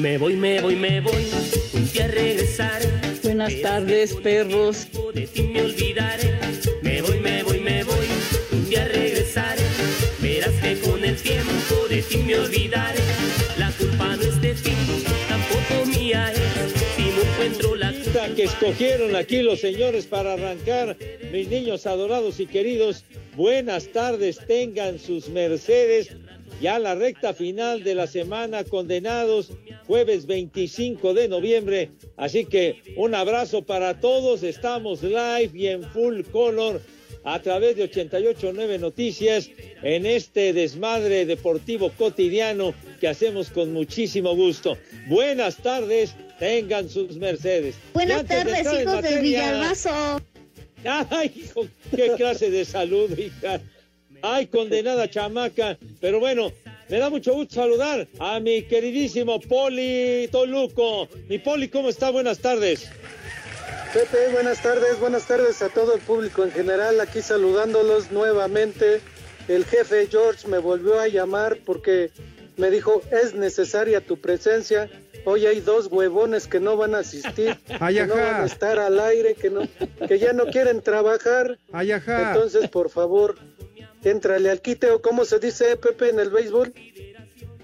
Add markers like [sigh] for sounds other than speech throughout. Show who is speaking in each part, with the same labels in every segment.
Speaker 1: Me voy, me voy, me voy, un día a regresar.
Speaker 2: Buenas tardes, perros.
Speaker 1: De ti me olvidaré. Me voy, me voy, me voy, un día a regresar. Verás que con el tiempo de ti me olvidaré. La culpa no es de ti, tampoco mía es. Si no encuentro la
Speaker 3: Esta que escogieron aquí los señores para arrancar, mis niños adorados y queridos, buenas tardes, tengan sus mercedes. Ya la recta final de la semana, condenados, jueves 25 de noviembre. Así que un abrazo para todos. Estamos live y en full color a través de 889 Noticias en este desmadre deportivo cotidiano que hacemos con muchísimo gusto. Buenas tardes, tengan sus mercedes.
Speaker 4: Buenas
Speaker 3: de
Speaker 4: tardes,
Speaker 3: en
Speaker 4: hijos del
Speaker 3: materia-
Speaker 4: Villalbazo.
Speaker 3: Ay, hijo, qué clase de salud, hija. Ay, condenada chamaca. Pero bueno, me da mucho gusto saludar a mi queridísimo Poli Toluco. Mi Poli, ¿cómo está? Buenas tardes.
Speaker 5: Pepe, buenas tardes, buenas tardes a todo el público en general, aquí saludándolos nuevamente. El jefe George me volvió a llamar porque me dijo, es necesaria tu presencia. Hoy hay dos huevones que no van a asistir, [laughs] que no van a estar al aire, que, no, que ya no quieren trabajar. Entonces, por favor, éntrale al quite o cómo se dice, Pepe, en el béisbol.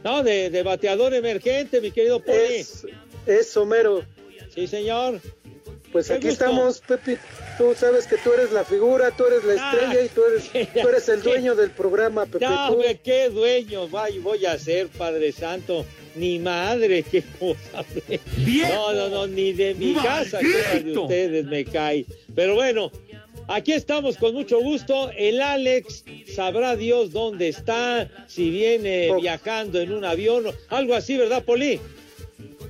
Speaker 3: No, de, de bateador emergente, mi querido Poli.
Speaker 5: Es, es Homero.
Speaker 3: Sí, señor.
Speaker 5: Pues
Speaker 3: Qué
Speaker 5: aquí
Speaker 3: gusto.
Speaker 5: estamos, Pepe. Tú sabes que tú eres la figura, tú eres la estrella y tú eres, [laughs] tú eres el dueño del programa, Pepe.
Speaker 3: No,
Speaker 5: tú.
Speaker 3: hombre, qué dueño vay- voy a ser, Padre Santo. Ni madre, qué cosa. No, no, no, ni de mi casa, que de ustedes me cae. Pero bueno, aquí estamos con mucho gusto. El Alex sabrá Dios dónde está, si viene
Speaker 5: Oh.
Speaker 3: viajando en un avión, algo así, ¿verdad, Poli?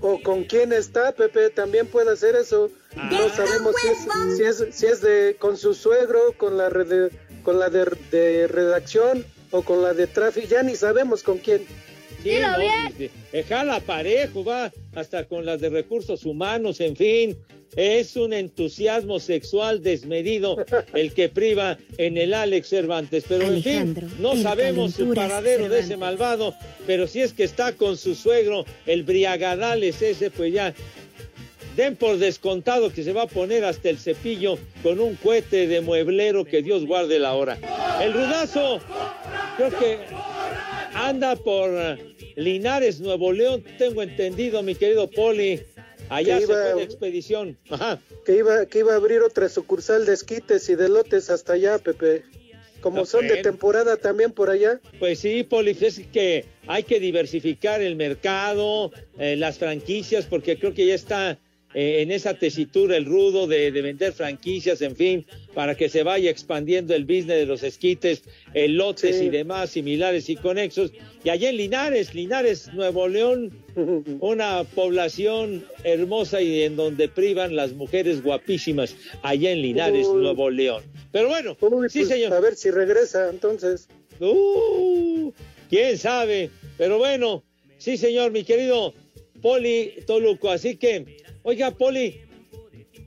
Speaker 5: O con quién está, Pepe, también puede hacer eso.
Speaker 3: Ah.
Speaker 5: No sabemos si es, si es, si es de con su suegro, con la red- con la de, de redacción o con la de tráfico. Ya ni sabemos con quién.
Speaker 3: Sí, no, sí, sí. Jala parejo, va hasta con las de recursos humanos, en fin. Es un entusiasmo sexual desmedido el que priva en el Alex Cervantes. Pero en fin, no sabemos su paradero de ese malvado. Pero si es que está con su suegro, el briagadales ese, pues ya. Den por descontado que se va a poner hasta el cepillo con un cohete de mueblero que Dios guarde la hora. El rudazo, creo que anda por Linares, Nuevo León, tengo entendido, mi querido Poli. Allá se
Speaker 5: iba-
Speaker 3: fue de expedición. Ajá.
Speaker 5: Que iba, que iba a abrir otra sucursal de esquites y de lotes hasta allá, Pepe. Como son de temporada también por allá.
Speaker 3: Pues sí, Poli, es que hay que diversificar el mercado, eh, las franquicias, porque creo que ya está eh, en esa tesitura el rudo de, de vender franquicias, en fin, para que se vaya expandiendo el business de los esquites, lotes
Speaker 5: Sí.
Speaker 3: y demás similares y conexos. Y allá en Linares, Linares, Nuevo León, [laughs] una población hermosa y en donde privan las mujeres guapísimas, allá en Linares,
Speaker 5: Uy.
Speaker 3: Nuevo León. Pero bueno,
Speaker 5: Uy,
Speaker 3: sí,
Speaker 5: pues,
Speaker 3: señor.
Speaker 5: A ver si regresa entonces.
Speaker 3: Uh, quién sabe. Pero bueno, sí, señor, mi querido Poli Toluco. Así que, oiga, Poli,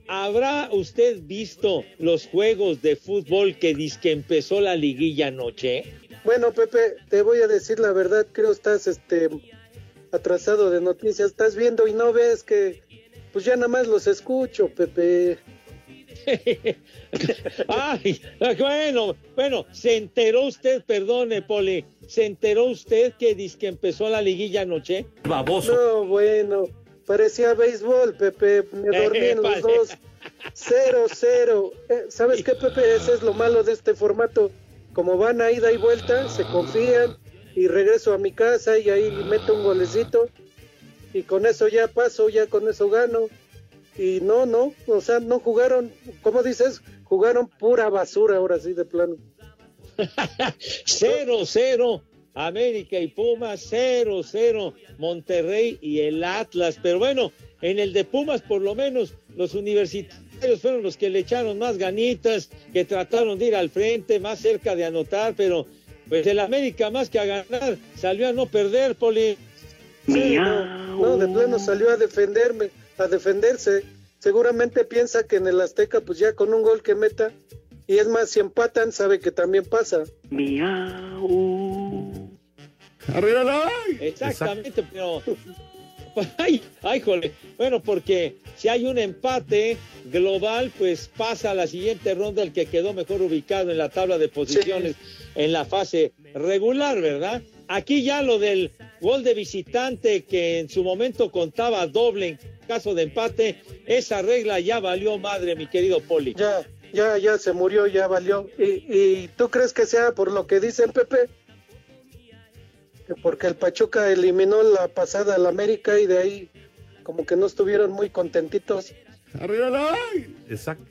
Speaker 3: ¿habrá usted visto los juegos de fútbol que dice que empezó la liguilla anoche?
Speaker 5: Bueno, Pepe, te voy a decir la verdad, creo estás este atrasado de noticias, estás viendo y no ves que pues ya nada más los escucho, Pepe. [laughs]
Speaker 3: Ay, bueno, bueno, se enteró usted, perdone, Poli, se enteró usted que dice que empezó la liguilla anoche.
Speaker 6: Baboso.
Speaker 5: No, bueno, parecía béisbol, Pepe, me dormí en los dos. [laughs] Cero, cero. Eh, ¿Sabes qué, Pepe? Ese es lo malo de este formato. Como van a ida y vuelta, se confían y regreso a mi casa y ahí meto un golecito y con eso ya paso, ya con eso gano. Y no, no, o sea, no jugaron, ¿cómo dices? Jugaron pura basura ahora sí de plano. [laughs]
Speaker 3: cero, cero. América y Pumas, cero, cero. Monterrey y el Atlas. Pero bueno, en el de Pumas por lo menos los universitarios fueron los que le echaron más ganitas, que trataron de ir al frente, más cerca de anotar, pero pues el América más que a ganar salió a no perder, Poli.
Speaker 5: no, no, de plano salió a defenderme, a defenderse. Seguramente piensa que en el Azteca, pues ya con un gol que meta, y es más, si empatan, sabe que también pasa.
Speaker 1: Miau.
Speaker 3: Exactamente, pero. Ay, ay, jole. Bueno, porque si hay un empate global, pues pasa a la siguiente ronda el que quedó mejor ubicado en la tabla de posiciones en la fase regular, ¿verdad? Aquí ya lo del gol de visitante que en su momento contaba doble en caso de empate, esa regla ya valió madre, mi querido Poli.
Speaker 5: Ya, ya, ya se murió, ya valió. ¿Y, y tú crees que sea por lo que dicen, Pepe? Que porque el Pachuca eliminó la pasada al América y de ahí como que no estuvieron muy contentitos.
Speaker 6: Exacto.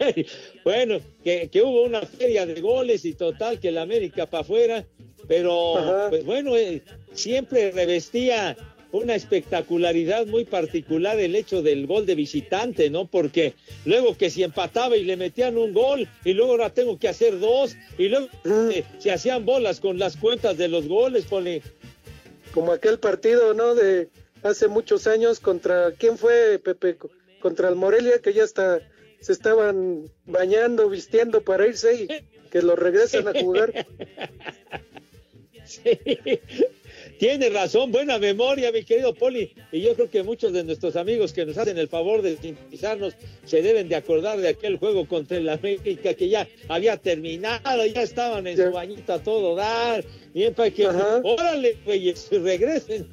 Speaker 6: [laughs]
Speaker 3: bueno, que, que, hubo una feria de goles y total que el América para afuera, pero Ajá. pues bueno, eh, siempre revestía una espectacularidad muy particular el hecho del gol de visitante, ¿no? Porque luego que si empataba y le metían un gol y luego ahora tengo que hacer dos y luego se hacían bolas con las cuentas de los goles, Poli.
Speaker 5: Como aquel partido, ¿no? De hace muchos años contra, ¿quién fue, Pepe? Contra el Morelia, que ya está se estaban bañando, vistiendo para irse y que lo regresen a jugar. [laughs]
Speaker 3: Sí. Tiene razón, buena memoria, mi querido Poli. Y yo creo que muchos de nuestros amigos que nos hacen el favor de sintonizarnos se deben de acordar de aquel juego contra el América que ya había terminado, ya estaban en su bañita a todo dar. Bien, para que, Ajá. órale, güeyes, regresen.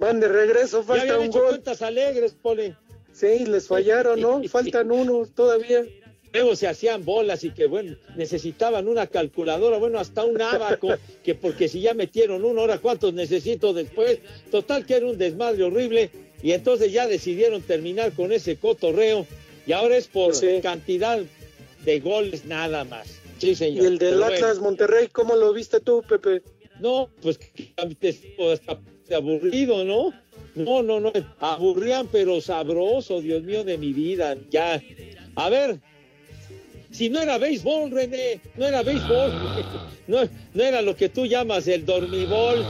Speaker 5: Van de regreso, falta
Speaker 3: ya
Speaker 5: un
Speaker 3: hecho
Speaker 5: gol.
Speaker 3: cuentas alegres, Poli.
Speaker 5: Sí, les fallaron, ¿no? Faltan unos todavía.
Speaker 3: Luego se hacían bolas y que, bueno, necesitaban una calculadora, bueno, hasta un abaco, [laughs] que porque si ya metieron uno, ahora cuántos necesito después. Total que era un desmadre horrible y entonces ya decidieron terminar con ese cotorreo y ahora es por sí. cantidad de goles nada más. Sí, señor.
Speaker 5: ¿Y el del Pero Atlas bueno. Monterrey, cómo lo viste tú, Pepe?
Speaker 3: No, pues [laughs] hasta aburrido, ¿no? No, no, no, aburrían pero sabroso, Dios mío de mi vida, ya. A ver, si no era béisbol, René, no era béisbol, [laughs] no, no era lo que tú llamas el dormibol,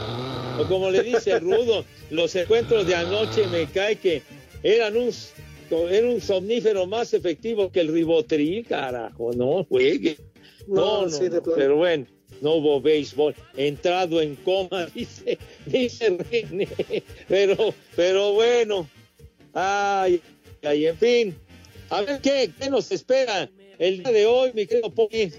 Speaker 3: o como le dice Rudo, [laughs] los encuentros de anoche me cae que eran un, era un somnífero más efectivo que el ribotril, carajo, no juegue. No, no, no, sí, no pero bueno no hubo béisbol, entrado en coma, [laughs] dice, dice René, pero, pero bueno, ay, ay, en fin, a ver qué, qué nos espera el día de hoy, mi querido Poggy.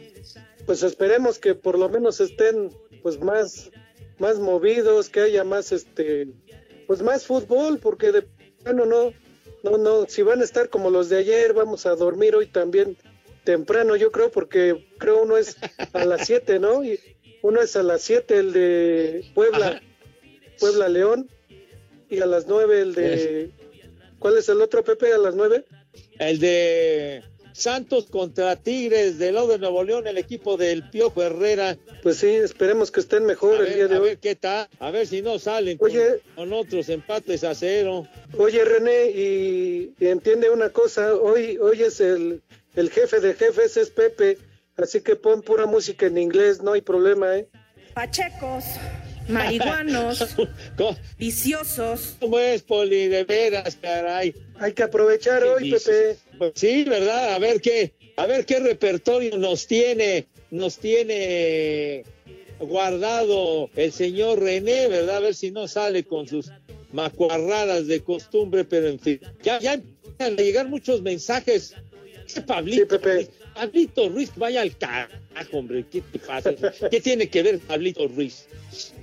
Speaker 5: Pues esperemos que por lo menos estén pues más, más movidos, que haya más este, pues más fútbol, porque de bueno no, no, no, si van a estar como los de ayer, vamos a dormir hoy también temprano, yo creo, porque creo uno es a las 7, ¿no? Y uno es a las 7 el de Puebla, Ajá. Puebla León, y a las 9 el de... ¿Cuál es el otro, Pepe, a las 9?
Speaker 3: El de Santos contra Tigres del lado de Nuevo León, el equipo del Piojo Herrera.
Speaker 5: Pues sí, esperemos que estén mejor
Speaker 3: a
Speaker 5: el
Speaker 3: ver,
Speaker 5: día de
Speaker 3: a
Speaker 5: hoy.
Speaker 3: ver qué tal, a ver si no salen
Speaker 5: Oye,
Speaker 3: con, con, otros empates a cero.
Speaker 5: Oye, René, y, y entiende una cosa, hoy, hoy es el, el jefe de jefes, es Pepe. Así que pon pura música en inglés, no hay problema, ¿eh?
Speaker 4: Pachecos, marihuanos, [laughs] viciosos.
Speaker 3: ¿Cómo es, Poli? De veras, caray.
Speaker 5: Hay que aprovechar hoy, Pepe.
Speaker 3: Pues sí, ¿verdad? A ver qué, a ver qué repertorio nos tiene, nos tiene guardado el señor René, ¿verdad? A ver si no sale con sus macuarradas de costumbre, pero en fin. Ya, ya empiezan a llegar muchos mensajes. Pablito, Pablito Ruiz, vaya al carajo, hombre, ¿qué te pasa? ¿Qué tiene que ver Pablito Ruiz?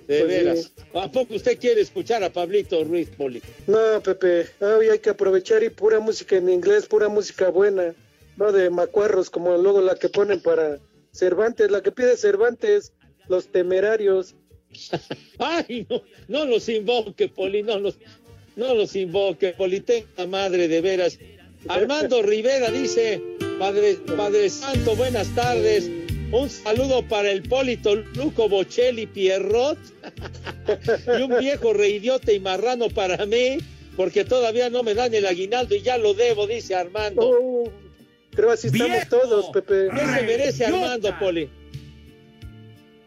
Speaker 3: De
Speaker 5: Pues
Speaker 3: veras.
Speaker 5: sí.
Speaker 3: ¿A poco usted quiere escuchar a Pablito Ruiz, Poli?
Speaker 5: No, Pepe, hoy hay que aprovechar y pura música en inglés, pura música buena, no de macuarros como luego la que ponen para Cervantes, la que pide Cervantes, los temerarios. [laughs]
Speaker 3: Ay, no, no los invoque, Poli, no los, no los invoque, Poli, tenga madre de veras. Armando Rivera dice, Padre, Padre Santo, buenas tardes. Un saludo para el Polito Luco Bocelli Pierrot [laughs] y un viejo reidiota y marrano para mí, porque todavía no me dan el aguinaldo y ya lo debo, dice Armando.
Speaker 5: Oh, creo así estamos
Speaker 3: ¡Viejo!
Speaker 5: todos, Pepe.
Speaker 3: ¿Qué se merece Armando, Poli?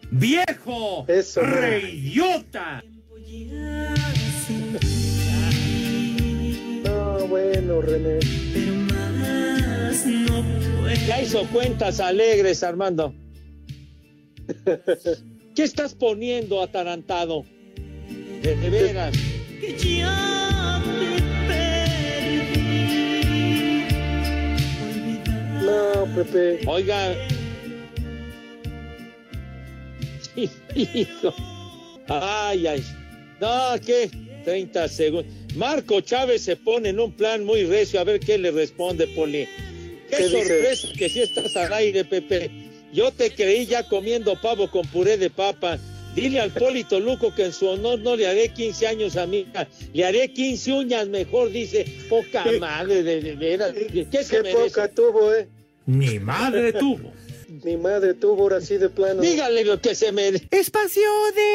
Speaker 7: ¡Viejo!
Speaker 5: Eso, no.
Speaker 7: ¡Reyota!
Speaker 5: No, bueno, René.
Speaker 3: Ya hizo cuentas alegres, Armando. [laughs] ¿Qué estás poniendo atarantado? De, de veras.
Speaker 5: No, Pepe.
Speaker 3: Oiga. Hijo. Ay, ay. No, ¿qué? 30 segundos. Marco Chávez se pone en un plan muy recio. A ver qué le responde, Poli. Qué, sorpresa que si estás al aire, Pepe. Yo te creí ya comiendo pavo con puré de papa. Dile al Polito Luco que en su honor no le haré 15 años a mi hija. Le haré 15 uñas mejor, dice. Poca madre, de, de veras. ¿Qué se
Speaker 5: Qué poca tuvo, ¿eh?
Speaker 7: Mi madre tuvo. [laughs]
Speaker 5: Mi madre tuvo ahora sí de plano.
Speaker 3: Dígale lo que se merece.
Speaker 8: Espacio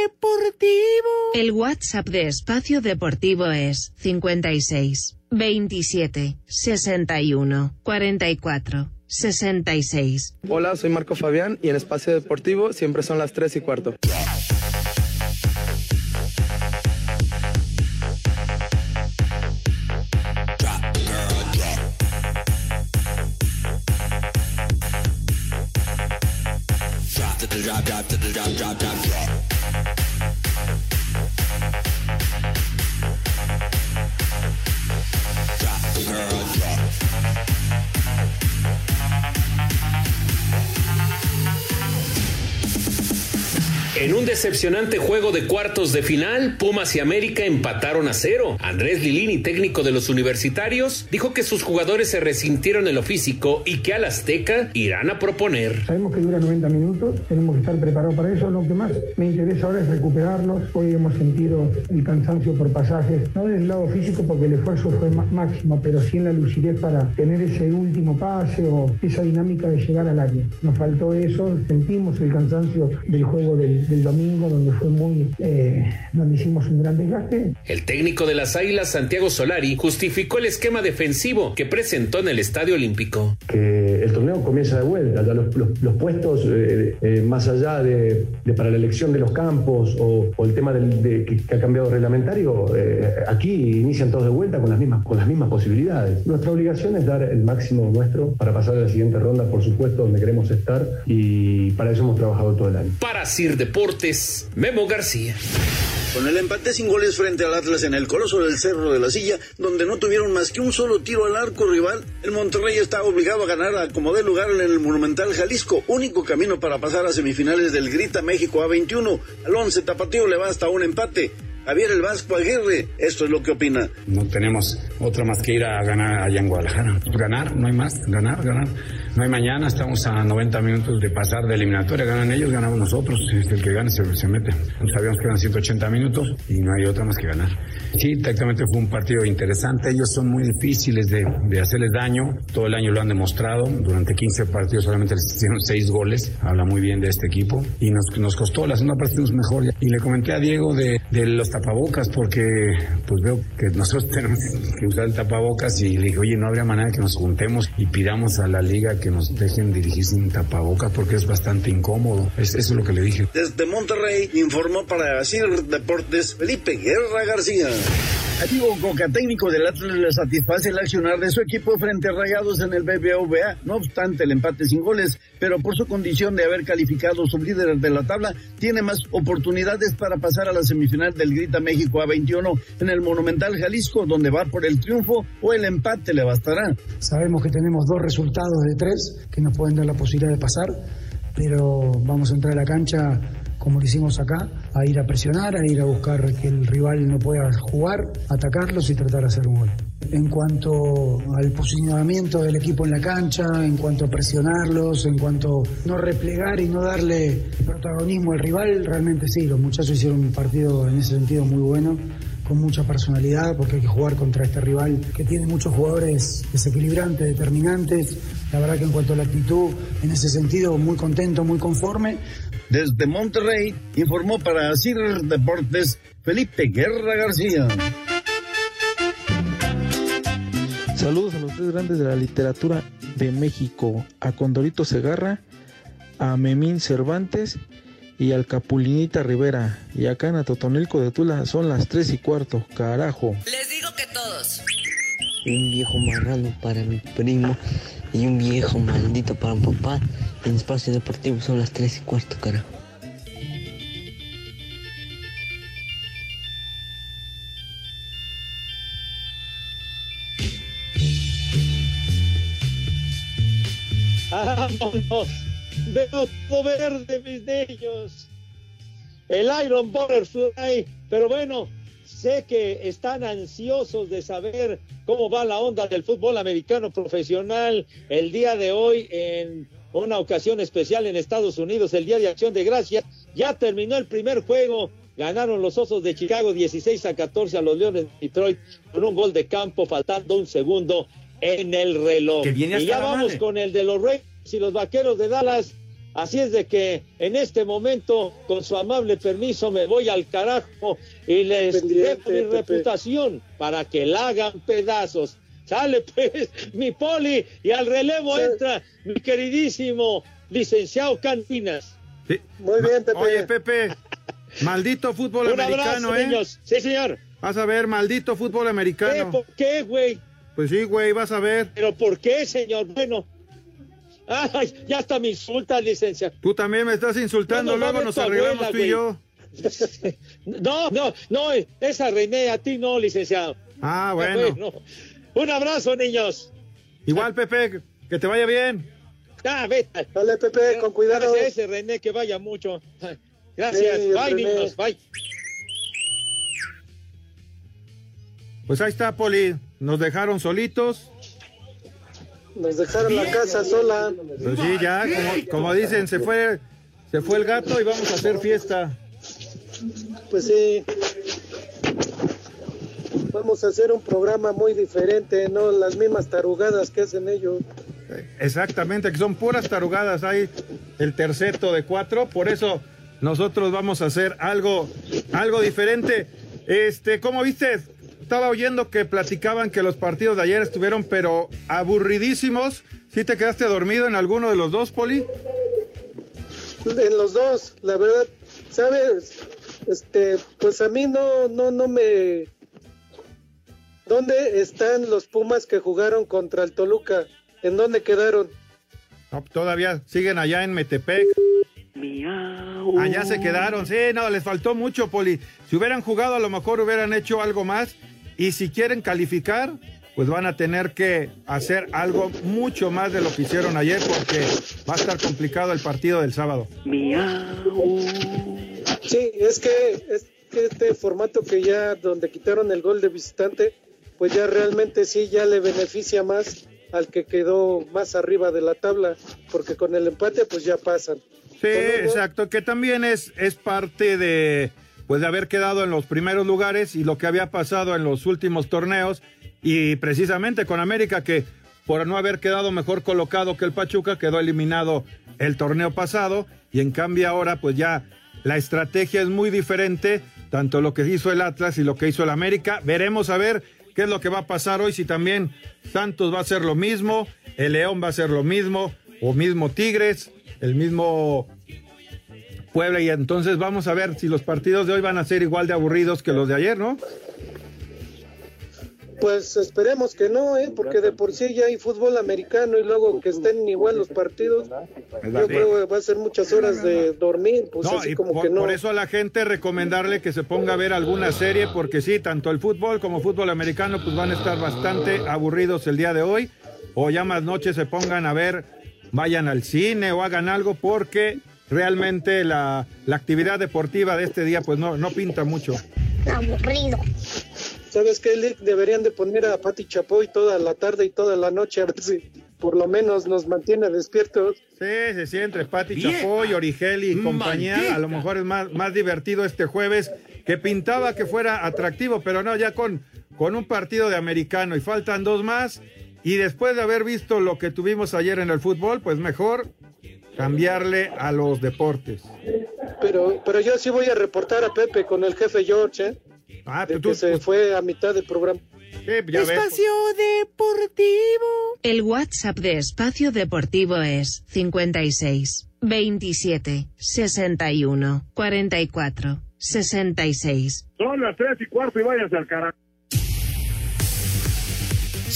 Speaker 8: Deportivo. El WhatsApp de Espacio Deportivo es 56 27 61 44 66.
Speaker 9: Hola, soy Marco Fabián y en Espacio Deportivo siempre son las 3 y cuarto.
Speaker 10: Drop drop, drop, drop, drop, drop.
Speaker 11: Decepcionante juego de cuartos de final, Pumas y América empataron a cero. Andrés Lilini, técnico de los universitarios, dijo que sus jugadores se resintieron en lo físico y que al Azteca irán a proponer.
Speaker 12: Sabemos que dura 90 minutos, tenemos que estar preparados para eso. Lo que más me interesa ahora es recuperarlos. Hoy hemos sentido el cansancio por pasajes, no del lado físico porque el esfuerzo fue máximo, pero sí en la lucidez para tener ese último pase o esa dinámica de llegar al área. Nos faltó eso, sentimos el cansancio del juego del, del domingo, donde fue muy, eh, donde hicimos un gran desgaste.
Speaker 11: El técnico de las Águilas, Santiago Solari, justificó el esquema defensivo que presentó en el Estadio Olímpico.
Speaker 13: que comienza de vuelta, ya los, puestos eh, eh, más allá de, para la elección de los campos o, el tema del- de, que, ha cambiado reglamentario, eh, aquí inician todos de vuelta con las, mismas, con las mismas posibilidades. Nuestra obligación es dar el máximo nuestro para pasar a la siguiente ronda, por supuesto, donde queremos estar y para eso hemos trabajado todo el año.
Speaker 11: Para Sir Deportes, Memo García.
Speaker 14: Con el empate sin goles frente al Atlas en el Coloso del Cerro de la Silla, donde no tuvieron más que un solo tiro al arco rival, el Monterrey está obligado a ganar a como dé lugar en el Monumental Jalisco, único camino para pasar a semifinales del Grita México A21. Al 11 Tapatío le basta un empate. Javier el Vasco Aguirre, esto es lo que opina.
Speaker 15: No tenemos otra más que ir a ganar allá en Guadalajara. Ganar, no hay más. Ganar, ganar. No hay mañana, estamos a 90 minutos de pasar de eliminatoria. Ganan ellos, ganamos nosotros. El que gane se, se mete. Sabíamos que eran 180 minutos y no hay otra más que ganar. Sí, tácticamente fue un partido interesante. Ellos son muy difíciles de, de hacerles daño. Todo el año lo han demostrado. Durante 15 partidos solamente les hicieron 6 goles. Habla muy bien de este equipo. Y nos, nos costó, la segunda parte fuimos mejor. Y le comenté a Diego de, de los tapabocas porque pues veo que nosotros [laughs] tenemos que usar el tapabocas y le dije, oye, no habría manera que nos juntemos y pidamos a la liga que nos dejen dirigir sin tapabocas porque es bastante incómodo. Es, eso es lo que le dije.
Speaker 14: Desde Monterrey informó para CIR Deportes Felipe Guerra García.
Speaker 16: Antiguo Coca técnico del Atlas le satisface el accionar de su equipo frente a Rayados en el BBVA, no obstante el empate sin goles, pero por su condición de haber calificado líder de la tabla, tiene más oportunidades para pasar a la semifinal del Grita México A21 en el Monumental Jalisco, donde va por el triunfo o el empate le bastará.
Speaker 12: Sabemos que tenemos dos resultados de tres que nos pueden dar la posibilidad de pasar, pero vamos a entrar a la cancha como lo hicimos acá, a ir a presionar, a ir a buscar que el rival no pueda jugar, atacarlos y tratar de hacer un gol. En cuanto al posicionamiento del equipo en la cancha, en cuanto a presionarlos, en cuanto a no replegar y no darle protagonismo al rival, realmente sí, los muchachos hicieron un partido en ese sentido muy bueno con mucha personalidad, porque hay que jugar contra este rival que tiene muchos jugadores desequilibrantes, determinantes. La verdad que en cuanto a la actitud, en ese sentido, muy contento, muy conforme.
Speaker 16: Desde Monterrey, informó para CIR Deportes Felipe Guerra García.
Speaker 17: Saludos a los tres grandes de la literatura de México, a Condorito Segarra, a Memín Cervantes y al Capulinita Rivera. Y acá en Atotonilco de Tula son las tres y cuarto, carajo.
Speaker 18: Les digo que todos.
Speaker 19: Un viejo marrano para mi primo y un viejo maldito para mi papá. En espacio deportivo son las tres y cuarto, carajo.
Speaker 3: Vámonos. Veo todo verde, mis niños. El Iron Butterfly. Pero bueno, sé que están ansiosos de saber cómo va la onda del fútbol americano profesional el día de hoy en una ocasión especial en Estados Unidos, el Día de Acción de Gracias. Ya terminó el primer juego. Ganaron los Osos de Chicago 16 a 14 a los Leones de Detroit con un gol de campo faltando un segundo en el reloj. y ya vamos con el de los Reyes y los Vaqueros de Dallas. Así es de que en este momento, con su amable permiso, me voy al carajo y les dejo mi reputación para que la hagan pedazos. Sale pues, mi poli, y al relevo entra mi queridísimo licenciado Cantinas.
Speaker 6: Muy bien, Pepe. Oye, Pepe, maldito fútbol
Speaker 3: Un
Speaker 6: americano,
Speaker 3: abrazo,
Speaker 6: ¿eh?
Speaker 3: niños. Sí, señor.
Speaker 6: Vas a ver, maldito fútbol americano.
Speaker 3: ¿Por qué, güey?
Speaker 6: Pues sí, güey, vas a ver.
Speaker 3: ¿Pero por qué, señor? Bueno. Ay, ya hasta me insulta, licencia.
Speaker 6: Tú también me estás insultando,
Speaker 3: No, no,
Speaker 6: luego
Speaker 3: no,
Speaker 6: nos arreglamos
Speaker 3: abuela,
Speaker 6: tú y yo. [laughs]
Speaker 3: No, no, no, esa René, a ti no, licenciado.
Speaker 6: Ah, bueno.
Speaker 3: Un abrazo, niños.
Speaker 6: Igual, Pepe, que te vaya bien.
Speaker 3: Ah, vete.
Speaker 5: Dale, Pepe, con cuidado.
Speaker 3: Gracias a ese René, que vaya mucho. Gracias.
Speaker 5: Sí,
Speaker 3: bye,
Speaker 5: René.
Speaker 3: niños. Bye.
Speaker 6: Pues ahí está, Poli. Nos dejaron solitos.
Speaker 5: Nos dejaron la casa sola.
Speaker 6: Pues sí, ya, como, como dicen, se fue, se fue el gato y vamos a hacer fiesta.
Speaker 5: Pues sí. Vamos a hacer un programa muy diferente, no las mismas tarugadas que hacen ellos.
Speaker 6: Exactamente, que son puras tarugadas. Hay el terceto de cuatro, por eso nosotros vamos a hacer algo, algo diferente. Este, ¿cómo viste? Estaba oyendo que platicaban que los partidos de ayer estuvieron, pero aburridísimos. ¿Sí te quedaste dormido en alguno de los dos, Poli?
Speaker 5: En los dos, la verdad, ¿sabes? Este, pues a mí no, no, no me. ¿Dónde están los Pumas que jugaron contra el Toluca? ¿En dónde quedaron?
Speaker 6: No, todavía siguen allá en Metepec. Allá se quedaron, sí, no, les faltó mucho, Poli. Si hubieran jugado, a lo mejor hubieran hecho algo más. Y si quieren calificar, pues van a tener que hacer algo mucho más de lo que hicieron ayer, porque va a estar complicado el partido del sábado.
Speaker 5: Sí, es que, es que este formato que ya, donde quitaron el gol de visitante, pues ya realmente sí, ya le beneficia más al que quedó más arriba de la tabla, porque con el empate pues ya pasan.
Speaker 6: Sí, exacto, que también es, es parte de, pues de haber quedado en los primeros lugares y lo que había pasado en los últimos torneos y precisamente con América que por no haber quedado mejor colocado que el Pachuca quedó eliminado el torneo pasado y en cambio ahora pues ya la estrategia es muy diferente, tanto lo que hizo el Atlas y lo que hizo el América. Veremos a ver qué es lo que va a pasar hoy, si también Santos va a hacer lo mismo. el León va a ser lo mismo, o mismo Tigres, el mismo Puebla, y entonces vamos a ver si los partidos de hoy van a ser igual de aburridos que los de ayer, ¿no?
Speaker 5: Pues esperemos que no, ¿eh? porque de por sí ya hay fútbol americano y luego que estén igual los partidos, yo creo que va a ser muchas horas de dormir, pues
Speaker 6: No,
Speaker 5: así
Speaker 6: y
Speaker 5: como
Speaker 6: por,
Speaker 5: que no.
Speaker 6: por eso a la gente recomendarle que se ponga a ver alguna serie, porque sí, tanto el fútbol como fútbol americano pues van a estar bastante aburridos el día de hoy, o ya más noche se pongan a ver, vayan al cine o hagan algo, porque realmente la, la actividad deportiva de este día pues no, no pinta mucho.
Speaker 5: Aburrido. ¿Sabes qué, Lick? Deberían de poner a Pati Chapoy toda la tarde y toda la noche, a ver si por lo menos nos mantiene despiertos.
Speaker 6: Sí, sí, sí, entre Pati
Speaker 5: Bien.
Speaker 6: Chapoy, Origeli y compañía,
Speaker 5: Maldita.
Speaker 6: a lo mejor es más, más divertido este jueves, que pintaba que fuera atractivo, pero no, ya con, con un partido de americano y faltan dos más, y después de haber visto lo que tuvimos ayer en el fútbol, pues mejor cambiarle a los deportes.
Speaker 5: Pero, pero yo sí voy a reportar a Pepe con el jefe George, ¿eh?
Speaker 6: Ah,
Speaker 5: De
Speaker 6: tú-
Speaker 5: que se fue a mitad del programa.
Speaker 8: Espacio Deportivo. El WhatsApp de Espacio Deportivo es 56 27 61 44 66.
Speaker 20: Son las tres y cuarto y váyanse al carajo.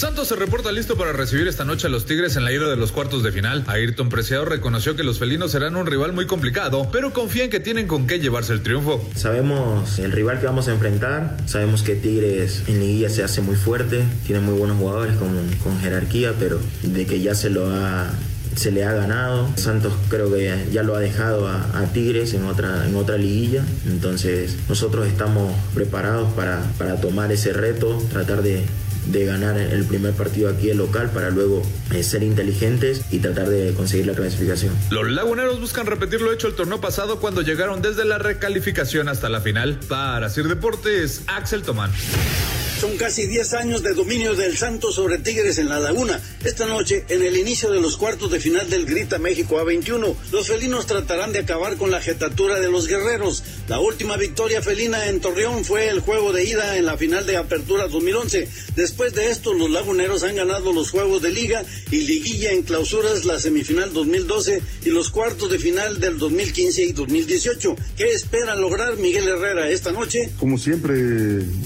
Speaker 21: Santos se reporta listo para recibir esta noche a los Tigres en la ida de los cuartos de final. Ayrton Preciado reconoció que los felinos serán un rival muy complicado, pero confía en que tienen con qué llevarse el triunfo.
Speaker 22: Sabemos el rival que vamos a enfrentar, sabemos que Tigres en liguilla se hace muy fuerte, tiene muy buenos jugadores con, jerarquía, pero de que ya se lo ha se le ha ganado. Santos creo que ya lo ha dejado a, a Tigres en otra, en otra liguilla. Entonces nosotros estamos preparados para, para tomar ese reto, tratar de, de ganar el primer partido aquí el local para luego eh, ser inteligentes y tratar de conseguir la clasificación.
Speaker 21: Los laguneros buscan repetir lo hecho el torneo pasado cuando llegaron desde la recalificación hasta la final. Para Sir Deportes, Axel Tomán.
Speaker 14: Son casi 10 años de dominio del Santos sobre Tigres en la Laguna. Esta noche, en el inicio de los cuartos de final del Grita México A21, los felinos tratarán de acabar con la jetatura de los guerreros. La última victoria felina en Torreón fue el juego de ida en la final de Apertura 2011. Después de esto, los laguneros han ganado los juegos de liga y liguilla en clausuras la semifinal 2012 y los cuartos de final del 2015 y 2018. ¿Qué espera lograr Miguel Herrera esta noche?
Speaker 20: Como siempre,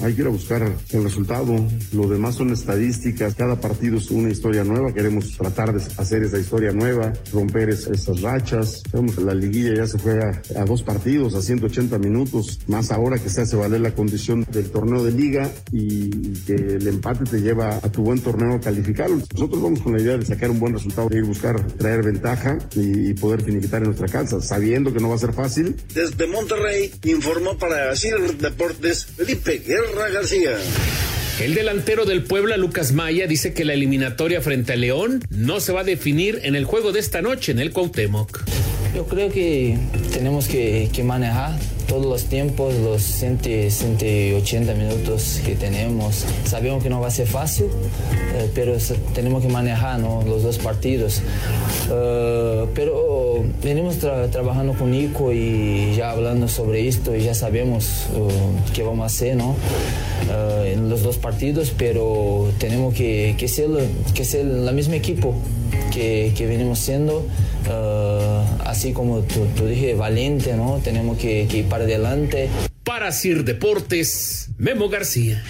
Speaker 20: hay que ir a buscar el resultado. Lo demás son estadísticas. Cada partido es una historia nueva. Queremos tratar de hacer esa historia nueva, romper es- esas rachas. La liguilla ya se juega a dos partidos, a 180 minutos, más ahora que se hace valer la condición del torneo de liga y que el empate te lleva a tu buen torneo a calificarlo. Nosotros vamos con la idea de sacar un buen resultado, de ir buscar traer ventaja y, poder finiquitar en nuestra casa, sabiendo que no va a ser fácil,
Speaker 14: Desde Monterrey informó para Sir Deportes Felipe Guerra García.
Speaker 11: El delantero del Puebla, Lucas Maya, dice que la eliminatoria frente a León no se va a definir en el juego de esta noche en el Cuauhtémoc.
Speaker 19: Yo creo que tenemos que, que manejar todos los tiempos, los 100, 180 minutos que tenemos. Sabemos que no va a ser fácil, eh, pero tenemos que manejar ¿no? los dos partidos. Eh, pero venimos tra- trabajando con Nico y ya hablando sobre esto y ya sabemos eh, qué vamos a hacer ¿no? En los dos partidos, pero tenemos que, que, ser, que ser la misma equipo que, que venimos siendo. así como tú, tú dije, valiente, ¿no? Tenemos que, que para adelante.
Speaker 11: Para Sir Deportes, Memo García.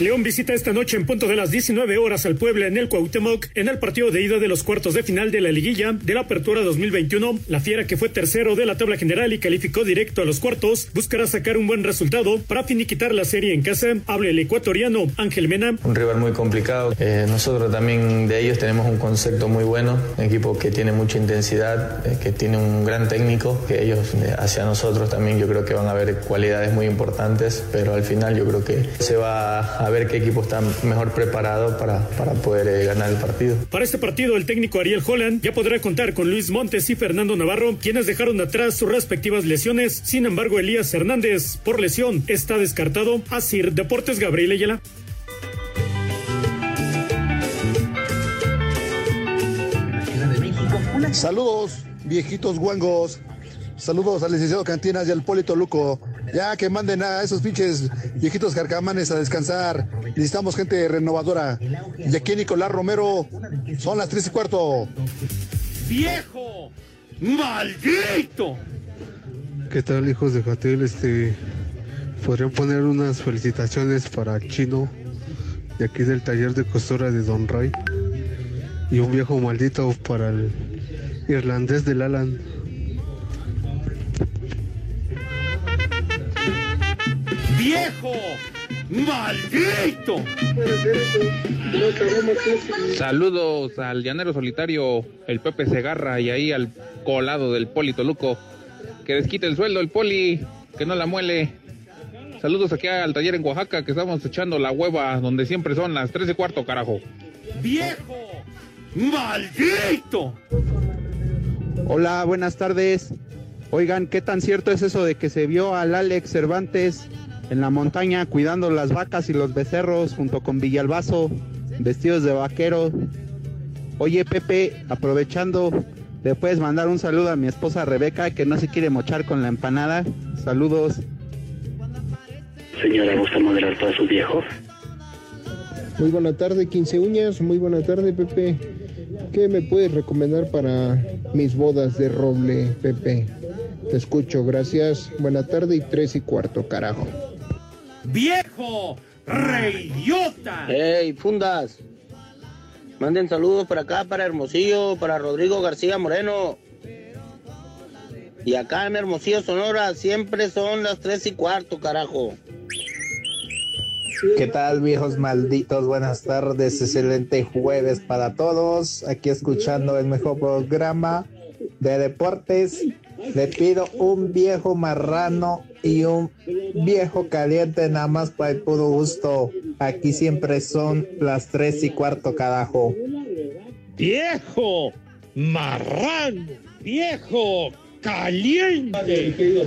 Speaker 18: León visita esta noche en punto de las 19 horas al Puebla en el Cuauhtémoc en el partido de ida de los cuartos de final de la liguilla de la Apertura 2021. La Fiera que fue tercero de la tabla general y calificó directo a los cuartos buscará sacar un buen resultado para finiquitar la serie en casa. Habla el ecuatoriano Ángel Mena.
Speaker 9: Un rival muy complicado. Eh, nosotros también de ellos tenemos un concepto muy bueno, un equipo que tiene mucha intensidad, eh, que tiene un gran técnico, que ellos eh, hacia nosotros también yo creo que van a ver cualidades muy importantes, pero al final yo creo que se va a ver qué equipo está mejor preparado para, para poder eh, ganar el partido.
Speaker 18: Para este partido, el técnico Ariel Holland ya podrá contar con Luis Montes y Fernando Navarro, quienes dejaron atrás sus respectivas lesiones. Sin embargo, Elías Hernández, por lesión, está descartado. Asir Deportes Gabriel Ayala.
Speaker 23: Saludos, viejitos guangos. Saludos al licenciado Cantinas y al Polito Luco.
Speaker 24: Ya que manden a esos pinches viejitos carcamanes a descansar. Necesitamos gente renovadora. Y aquí Nicolás Romero, son las tres y cuarto.
Speaker 18: ¡Viejo! ¡Maldito!
Speaker 25: ¿Qué tal, hijos de Jatel? Este, podrían poner unas felicitaciones para chino de aquí del taller de costura de Don Ray y un viejo maldito para el irlandés del Alan.
Speaker 18: ¡Viejo! ¡Maldito!
Speaker 26: Saludos al llanero solitario, el Pepe Segarra, y ahí al colado del Poli Toluco. Que desquite el sueldo el Poli, que no la muele. Saludos aquí al taller en Oaxaca, que estamos echando la hueva, donde siempre son las tres y cuarto, carajo.
Speaker 18: ¡Viejo! ¡Maldito!
Speaker 27: Hola, buenas tardes. Oigan, ¿qué tan cierto es eso de que se vio al Alex Cervantes en la montaña cuidando las vacas y los becerros junto con Villalbazo, vestidos de vaquero? Oye, Pepe, aprovechando, ¿le puedes mandar un saludo a mi esposa Rebeca que no se quiere mochar con la empanada? Saludos.
Speaker 28: Señora, ¿gusta moderar para su viejo?
Speaker 29: Muy buena tarde, 15 uñas. Muy buena tarde, Pepe. ¿Qué me puedes recomendar para mis bodas de roble, Pepe? Te escucho, gracias. Buena tarde y tres y cuarto, carajo.
Speaker 18: ¡Viejo! ¡Reyota!
Speaker 5: ¡Ey, fundas! Manden saludos para acá, para Hermosillo, para Rodrigo García Moreno. Y acá en Hermosillo, Sonora, siempre son las tres y cuarto, carajo.
Speaker 30: ¿Qué tal, viejos malditos? Buenas tardes, excelente jueves para todos. Aquí escuchando el mejor programa de deportes. Le pido un viejo marrano y un viejo caliente nada más para el puro gusto. Aquí siempre son las tres y cuarto, carajo.
Speaker 18: ¡Viejo! ¡Marrano! ¡Viejo! caliente.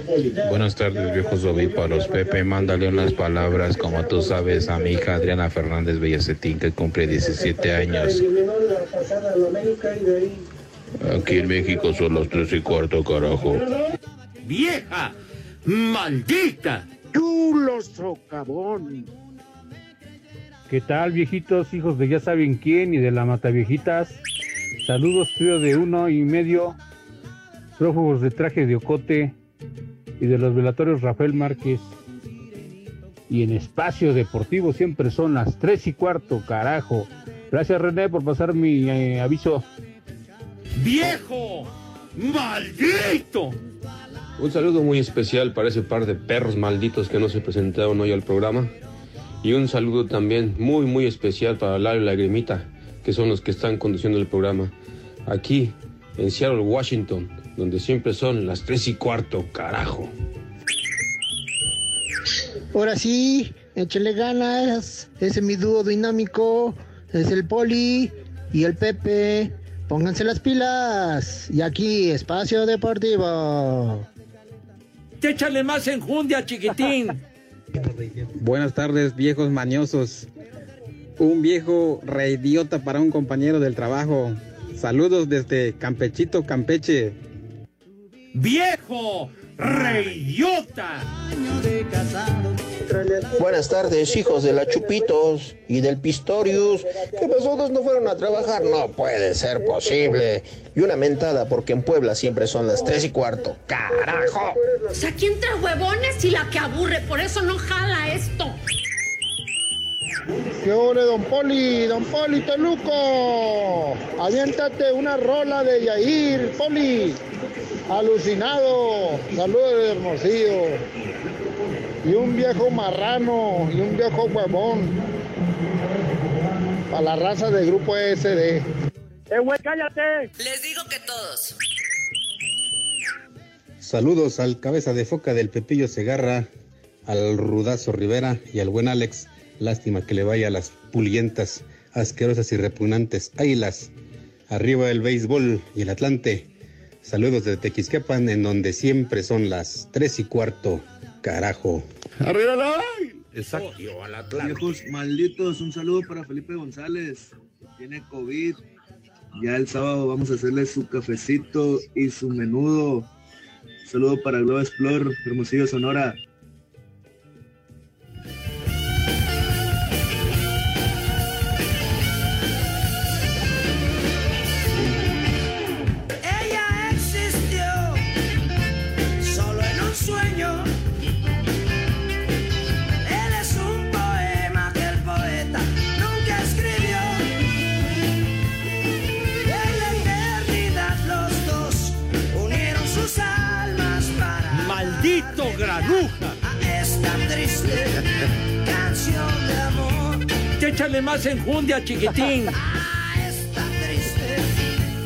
Speaker 26: Buenas tardes, viejos ovíparos. Pepe, mándale unas palabras, como tú sabes, a mi hija Adriana Fernández Bellacetín, que cumple 17 años. Aquí en México son los tres y cuarto, carajo.
Speaker 18: ¡Vieja! ¡Maldita!
Speaker 29: ¡Chulo socavón!
Speaker 31: ¿Qué tal, viejitos, hijos de ya saben quién y de la Mataviejitas? Saludos, trío de uno y medio prófugos de traje de ocote y de los velatorios Rafael Márquez. Y en espacio deportivo siempre son las tres y cuarto, carajo. Gracias René por pasar mi eh, aviso.
Speaker 18: ¡Viejo! ¡Maldito!
Speaker 32: Un saludo muy especial para ese par de perros malditos que no se presentaron hoy al programa. Y un saludo también muy, muy especial para Lalo y Lagrimita, que son los que están conduciendo el programa. Aquí, en Seattle, Washington donde siempre son las tres y cuarto, carajo.
Speaker 29: Ahora sí, échale ganas. Ese es mi dúo dinámico. Es el Poli y el Pepe. Pónganse las pilas. Y aquí, Espacio Deportivo.
Speaker 18: Échale más enjundia, chiquitín. [laughs]
Speaker 33: Buenas tardes, viejos mañosos. Un viejo reidiota para un compañero del trabajo. Saludos desde Campechito, Campeche.
Speaker 18: ¡Viejo! ¡Reyota!
Speaker 5: Buenas tardes, hijos de la Chupitos y del Pistorius. ¿Qué pasó? no fueron a trabajar? No puede ser posible. Y una mentada porque en Puebla siempre son las tres y cuarto. ¡Carajo!
Speaker 34: O sea, aquí entre huevones y la que aburre, por eso no jala esto.
Speaker 29: ¿Qué ole, don Poli? Don Poli Toluco. Aviéntate una rola de Yair, Poli. Alucinado. Saludos de Hermosillo. Y un viejo marrano y un viejo huevón. Para la raza del grupo SD.
Speaker 18: ¡Eh, güey, cállate!
Speaker 34: Les digo que todos.
Speaker 25: Saludos al cabeza de foca del Pepillo Segarra, al Rudazo Rivera y al buen Alex. Lástima que le vaya a las pulientas, asquerosas y repugnantes águilas. Arriba el béisbol y el Atlante. Saludos de Tequisquepan, en donde siempre son las tres y cuarto. Carajo.
Speaker 18: ¡Arriba la
Speaker 32: Exacto.
Speaker 35: Viejos malditos, un saludo para Felipe González. Tiene COVID. Ya el sábado vamos a hacerle su cafecito y su menudo. Saludo para Globo Explore, Hermosillo, Sonora.
Speaker 18: Échale más enjundia, chiquitín. [laughs]
Speaker 36: Esta triste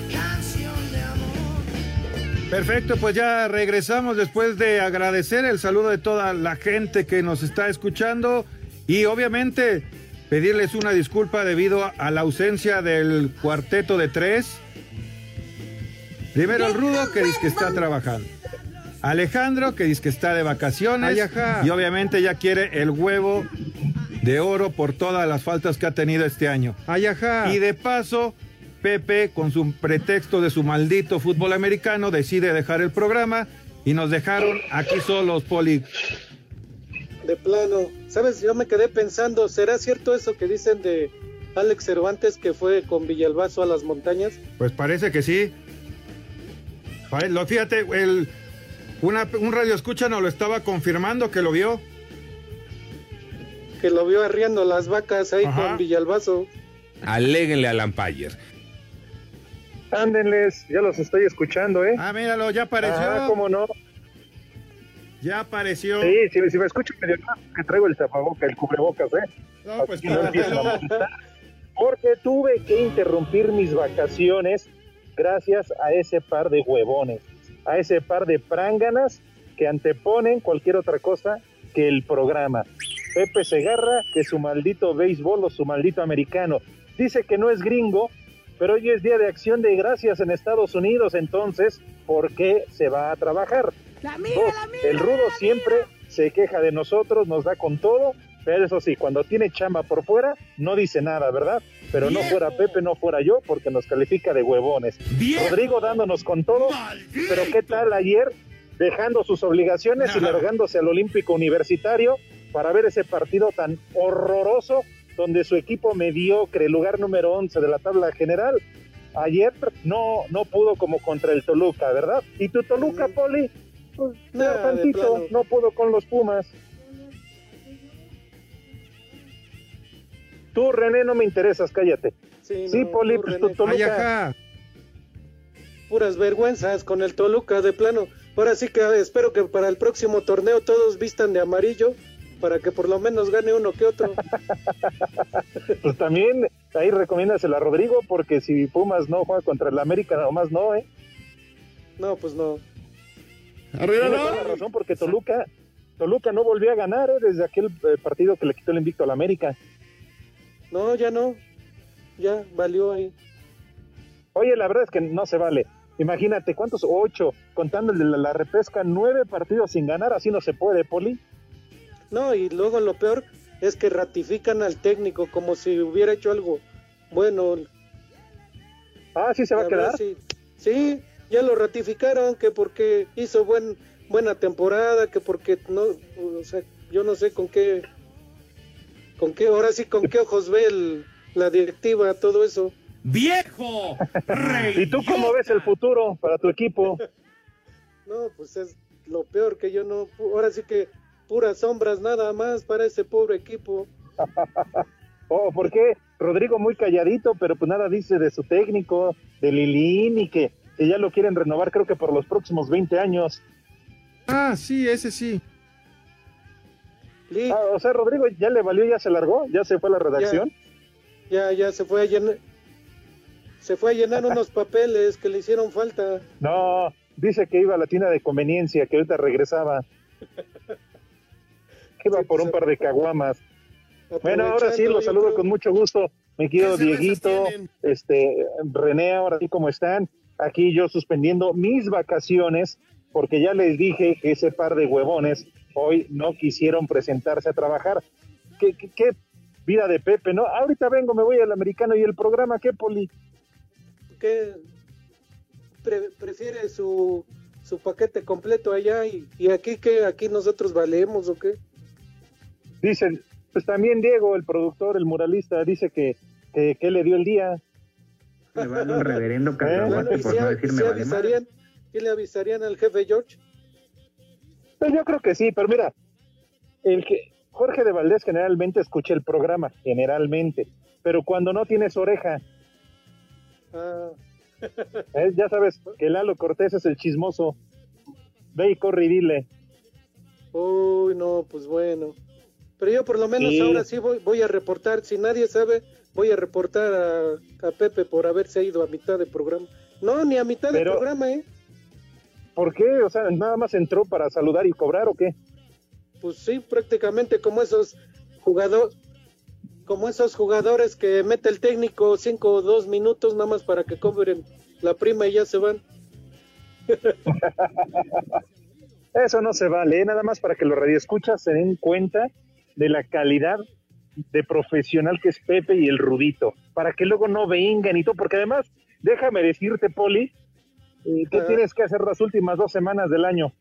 Speaker 36: canción de amor.
Speaker 6: Perfecto, pues ya regresamos después de agradecer el saludo de toda la gente que nos está escuchando y obviamente pedirles una disculpa debido a la ausencia del cuarteto de tres. Primero el Rudo que dice que está trabajando. Alejandro que dice que está de vacaciones.
Speaker 27: Ay.
Speaker 6: Y obviamente ya quiere el huevo de oro por todas las faltas que ha tenido este año.
Speaker 27: Ay, ajá.
Speaker 6: Y de paso, Pepe, con su pretexto de su maldito fútbol americano, decide dejar el programa y nos dejaron aquí solos, Poli.
Speaker 5: De plano. ¿Sabes? Yo me quedé pensando, ¿será cierto eso que dicen de Alex Cervantes que fue con Villalbazo a las montañas?
Speaker 6: Pues parece que sí. Lo, fíjate, el, una- un radio escucha nos lo estaba confirmando que lo vio.
Speaker 5: Que lo vio arriando las vacas ahí
Speaker 6: Ajá.
Speaker 5: con Villalbazo.
Speaker 26: Aléguenle al Lampayer.
Speaker 37: Ándenles, ya los estoy escuchando, ¿eh?
Speaker 6: Ah, míralo, ya apareció.
Speaker 37: Ah, cómo no.
Speaker 6: Ya apareció.
Speaker 37: Sí, si, si me escuchan medio que traigo el tapaboca, el cubrebocas, ¿eh?
Speaker 6: No, pues
Speaker 37: no. Porque tuve que interrumpir mis vacaciones gracias a ese par de huevones, a ese par de pránganas que anteponen cualquier otra cosa que el programa. Pepe Segarra, que su maldito béisbol o su maldito americano. Dice que no es gringo, pero hoy es día de acción de gracias en Estados Unidos, entonces, ¿por qué se va a trabajar? Dos, el rudo siempre se queja de nosotros, nos da con todo, pero eso sí, cuando tiene chamba por fuera, no dice nada, ¿verdad? Pero no fuera Pepe, no fuera yo, porque nos califica de huevones. Rodrigo dándonos con todo, pero ¿qué tal ayer? Dejando sus obligaciones y largándose al Olímpico Universitario para ver ese partido tan horroroso donde su equipo mediocre, lugar número 11 de la tabla general, ayer no, no pudo como contra el Toluca, ¿verdad? ¿Y tu Toluca, Poli? Pues,
Speaker 5: de
Speaker 37: tantito, no pudo con los Pumas. Tú, René, no me interesas, cállate.
Speaker 5: Sí,
Speaker 37: Sí,
Speaker 5: no,
Speaker 37: Poli,
Speaker 5: tú,
Speaker 37: pues
Speaker 5: René.
Speaker 37: tu Toluca.
Speaker 5: Puras vergüenzas con el Toluca de plano. Ahora sí que espero que para el próximo torneo todos vistan de amarillo para que por lo menos gane uno que otro. [laughs]
Speaker 37: Pues también ahí recomiéndasela a Rodrigo, porque si Pumas no juega contra el América, nomás no, ¿eh?
Speaker 5: No, pues no.
Speaker 37: La razón, porque Toluca, Toluca no volvió a ganar ¿eh? desde aquel eh, partido que le quitó el invicto al América.
Speaker 5: No, ya no. Ya valió ahí.
Speaker 37: Oye, la verdad es que no se vale. Imagínate, ¿cuántos? Ocho, contando el de la, la repesca, nueve partidos sin ganar, así no se puede, Poli.
Speaker 5: No, y luego lo peor es que ratifican al técnico como si hubiera hecho algo bueno.
Speaker 37: Ah, sí se va a quedar.
Speaker 5: Sí, sí, ya lo ratificaron que porque hizo buen buena temporada, que porque no, o sea, yo no sé con qué, con qué, ahora sí con qué ojos ve el- la directiva todo eso.
Speaker 18: ¡Viejo! [laughs]
Speaker 37: ¿Y tú cómo ves el futuro para tu equipo? [laughs]
Speaker 5: No, pues es lo peor que yo no, ahora sí que puras sombras nada más para ese pobre equipo. [laughs]
Speaker 37: Oh, ¿por qué? Rodrigo muy calladito, pero pues nada dice de su técnico, de Lilín y que, que ya lo quieren renovar creo que por los próximos 20 años.
Speaker 6: Ah, sí, ese sí.
Speaker 37: Ah, o sea, Rodrigo ya le valió, ya se largó, ya se fue a la redacción.
Speaker 5: Ya, ya se fue a llenar, se fue a llenar [laughs] unos papeles que le hicieron falta.
Speaker 37: No, dice que iba a la tienda de conveniencia, que ahorita regresaba. [laughs] Iba por un par de caguamas. Bueno, ahora sí, los saludo con mucho gusto. Me quiero Dieguito, este, René, ahora sí, ¿cómo están? Aquí yo suspendiendo mis vacaciones, porque ya les dije que ese par de huevones hoy no quisieron presentarse a trabajar. ¿Qué, qué, qué vida de Pepe, no? Ahorita vengo, me voy al americano y el programa, ¿qué, Poli?
Speaker 5: pre- prefiere su, su paquete completo allá y, y aquí que aquí nosotros valemos o qué
Speaker 37: Dicen, pues también Diego, el productor, el muralista, dice que, que, que le dio el día.
Speaker 30: Le vale un reverendo [laughs] cacahuate
Speaker 5: ¿y
Speaker 30: por no decirme
Speaker 5: avisarían y le avisarían al jefe George
Speaker 37: Pues yo creo que sí, pero mira, el que Jorge de Valdés generalmente escucha el programa, generalmente, pero cuando no tienes oreja,
Speaker 5: Ah, [laughs]
Speaker 37: ¿eh? ya sabes que Lalo Cortés es el chismoso. Ve y corre y dile.
Speaker 5: Uy, no, pues bueno. Pero yo por lo menos
Speaker 37: Sí.
Speaker 5: ahora sí voy, voy a reportar. Si nadie sabe, voy a reportar a, a Pepe por haberse ido a mitad de programa. No, ni a mitad de
Speaker 37: Pero-
Speaker 5: programa, ¿eh?
Speaker 37: ¿Por qué? O sea, nada más entró para saludar y cobrar o qué?
Speaker 5: Pues sí, prácticamente como esos jugadores, como esos jugadores que mete el técnico cinco o dos minutos nada más para que cobren la prima y ya se van. [laughs]
Speaker 37: Eso no se vale, ¿eh? nada más para que los radioescuchas se den cuenta de la calidad de profesional que es Pepe y el Rudito, para que luego no vengan y todo, porque además, déjame decirte, Poli, eh, ¿qué tienes que hacer las últimas dos semanas del año?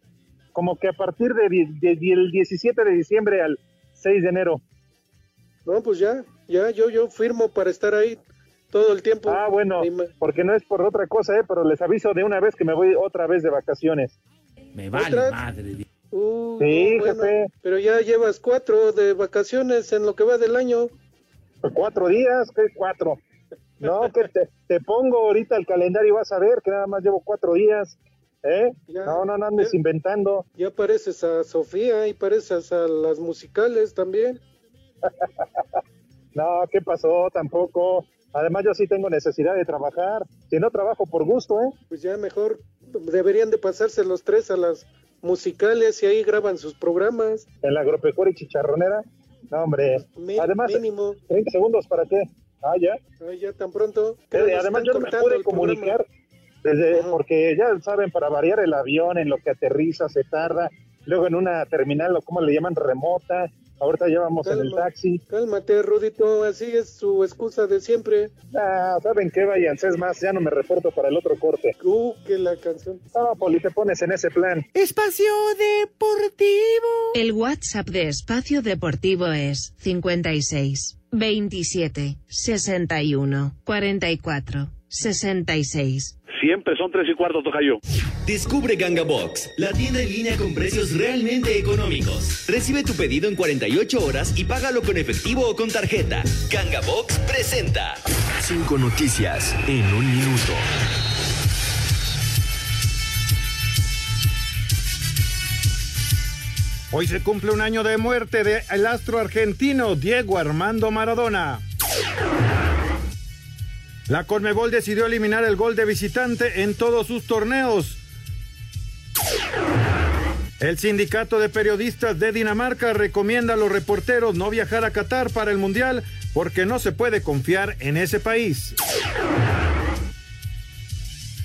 Speaker 37: Como que a partir de, di- de- del 17 de diciembre al 6 de enero.
Speaker 5: No, pues ya, ya, yo, yo firmo para estar ahí todo el tiempo.
Speaker 37: Ah, bueno, porque no es por otra cosa, ¿eh? pero les aviso de una vez que me voy otra vez de vacaciones.
Speaker 18: Me
Speaker 5: vale
Speaker 18: madre.
Speaker 5: Uh,
Speaker 37: Sí,
Speaker 5: bueno,
Speaker 37: jefe.
Speaker 5: Pero ya llevas cuatro de vacaciones en lo que va del año.
Speaker 37: Cuatro días, ¿qué cuatro? No, que te, te pongo ahorita el calendario y vas a ver que nada más llevo cuatro días. ¿Eh? no, no, no andes inventando.
Speaker 5: Ya pareces a Sofía y pareces a las musicales también. [laughs]
Speaker 37: No, ¿qué pasó? Tampoco. Además, yo sí tengo necesidad de trabajar. Si no trabajo por gusto, ¿eh?
Speaker 5: Pues ya mejor deberían de pasarse los tres a las musicales y ahí graban sus programas.
Speaker 37: En la agropecuaria y chicharronera. No, hombre. Además,
Speaker 5: mínimo.
Speaker 37: 30 segundos para qué. Ah, ya.
Speaker 5: Ay, ya tan pronto.
Speaker 37: Eh, además, yo no me pude comunicar desde, porque ya saben, para variar el avión, en lo que aterriza, se tarda. Luego en una terminal, o como le llaman, remota. Ahorita ya vamos en el taxi.
Speaker 5: Cálmate, Rudito, así es su excusa de siempre.
Speaker 37: Ah, ¿saben qué? Váyanse, es más, ya no me reporto para el otro corte.
Speaker 5: Uh, que la canción.
Speaker 37: Ah, Poli, te pones en ese plan.
Speaker 8: Espacio Deportivo. El WhatsApp de Espacio Deportivo es 56 27 61 44 66.
Speaker 38: Siempre son tres y cuarto, tocayo.
Speaker 36: Descubre Ganga Box, la tienda en línea con precios realmente económicos. Recibe tu pedido en 48 horas y págalo con efectivo o con tarjeta. Ganga Box presenta. Cinco noticias en un minuto.
Speaker 6: Hoy se cumple un año de muerte del astro argentino Diego Armando Maradona. La Conmebol decidió eliminar el gol de visitante en todos sus torneos. El sindicato de periodistas de Dinamarca recomienda a los reporteros no viajar a Qatar para el Mundial porque no se puede confiar en ese país.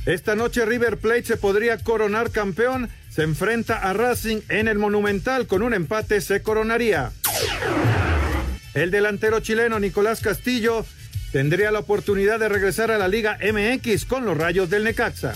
Speaker 6: Esta noche River Plate se podría coronar campeón. Se enfrenta a Racing en el Monumental. Con un empate se coronaría. El delantero chileno Nicolás Castillo tendría la oportunidad de regresar a la Liga MX con los Rayos del Necaxa.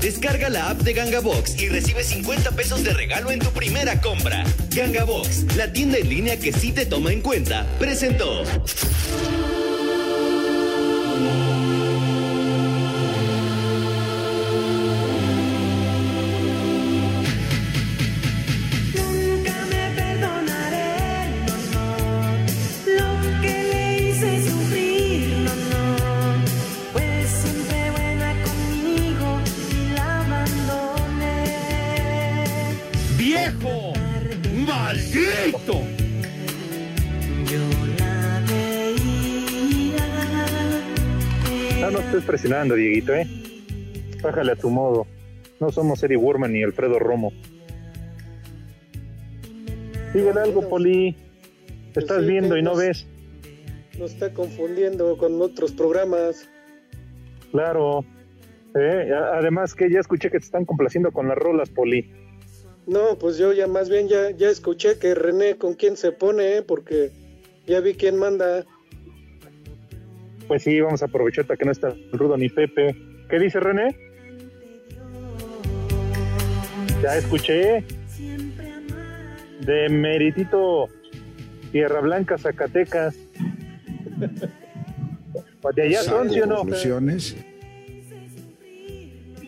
Speaker 36: Descarga la app de Ganga Box y recibe 50 pesos de regalo en tu primera compra. Ganga Box, la tienda en línea que sí te toma en cuenta, presentó.
Speaker 39: No
Speaker 37: estés presionando, Dieguito, ¿eh? Bájale a tu modo. No somos Eddie Warman ni Alfredo Romo. Síguele algo, Poli. Te estás
Speaker 5: Sí,
Speaker 37: viendo y no
Speaker 5: pues,
Speaker 37: ves.
Speaker 5: nos está confundiendo con otros programas.
Speaker 37: Claro. Eh, Además que ya escuché que te están complaciendo con las rolas, Poli.
Speaker 5: No, pues yo ya más bien ya, ya escuché que René con quién se pone, ¿eh? porque ya vi quién manda.
Speaker 37: Pues sí, vamos a aprovechar para que no está Rudo ni Pepe. ¿Qué dice René? Ya escuché. De Meritito Tierra Blanca, Zacatecas. Pues de allá son, ¿sí o no?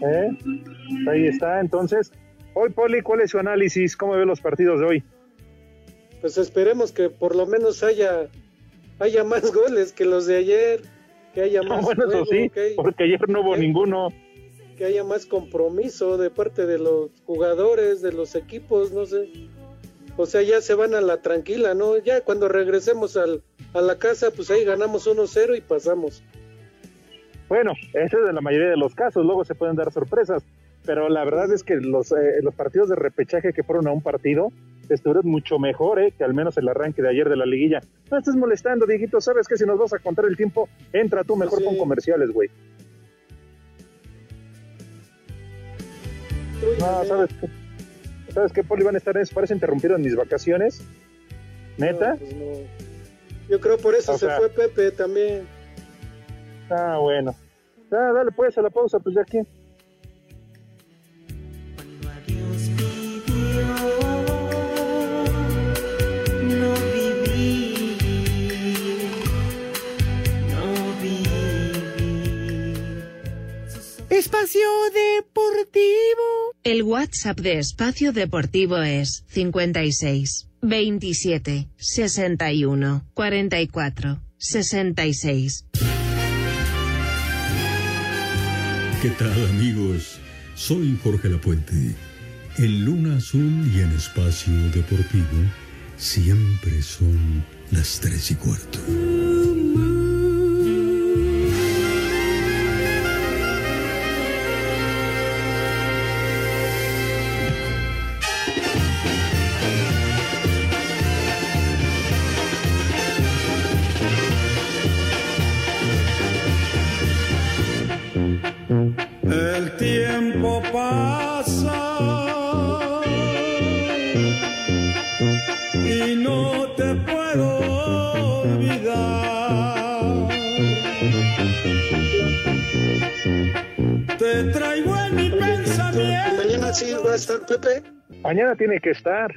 Speaker 37: ¿Eh? Ahí está, entonces. Hoy, Poli, ¿cuál es su análisis? ¿Cómo ve los partidos de hoy?
Speaker 5: Pues esperemos que por lo menos haya, haya más [laughs] goles que los de ayer, que haya más
Speaker 37: bueno, eso sí,
Speaker 5: que, hay-
Speaker 37: porque ayer no hubo ninguno.
Speaker 5: que haya más compromiso de parte de los jugadores, de los equipos, no sé. O sea, ya se van a la tranquila, ¿no? Ya cuando regresemos al, a la casa, pues ahí ganamos 1-0 y pasamos.
Speaker 37: Bueno, ese es de la mayoría de los casos, luego se pueden dar sorpresas, pero la verdad es que los, eh, los partidos de repechaje que fueron a un partido estuvieron mucho mejor eh, que al menos el arranque de ayer de la liguilla. No estés molestando, Dieguito, sabes que si nos vas a contar el tiempo, entra tú mejor con comerciales, güey. No, ¿sabes qué? ¿Sabes qué, Poli? Van a estar en eso, parece interrumpido en mis vacaciones. ¿Neta?
Speaker 5: No, pues no. Yo creo por eso
Speaker 37: O
Speaker 5: se
Speaker 37: sea-
Speaker 5: fue Pepe también.
Speaker 37: Ah, bueno. Ah, dale pues a la pausa, pues ya aquí.
Speaker 8: Espacio Deportivo. El WhatsApp de Espacio Deportivo es 56 27 61 44 66.
Speaker 40: ¿Qué tal amigos? Soy Jorge Lapuente. En Luna Azul y en Espacio Deportivo siempre son las tres y cuarto.
Speaker 18: Te traigo en mi pensamiento.
Speaker 5: Mañana sí va a estar Pepe.
Speaker 37: Mañana tiene que estar.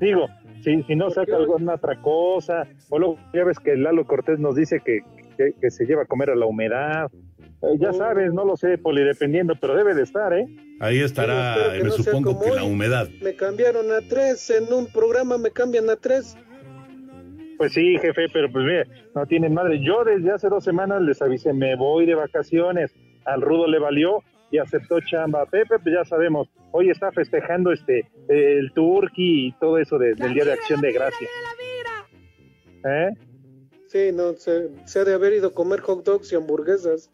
Speaker 37: Digo, si, si no saca alguna otra cosa, o luego ya ves que Lalo Cortés nos dice que, que, que se lleva a comer a la humedad. Eh, ya sabes, no lo sé, Poli, dependiendo, pero debe de estar, ¿eh?
Speaker 7: Ahí estará, me
Speaker 5: no
Speaker 7: supongo que la humedad.
Speaker 5: Me cambiaron a tres, en un programa me cambian a tres.
Speaker 37: Pues sí, jefe, pero pues mire, no tienen madre. Yo desde hace dos semanas les avisé, me voy de vacaciones. Al Rudo le valió y aceptó chamba. Pepe, pues ya sabemos, hoy está festejando este el Turkey y todo eso de- del Día de Acción de Gracia. ¿Eh?
Speaker 5: Sí, no, se, se ha de haber ido a comer hot dogs y hamburguesas.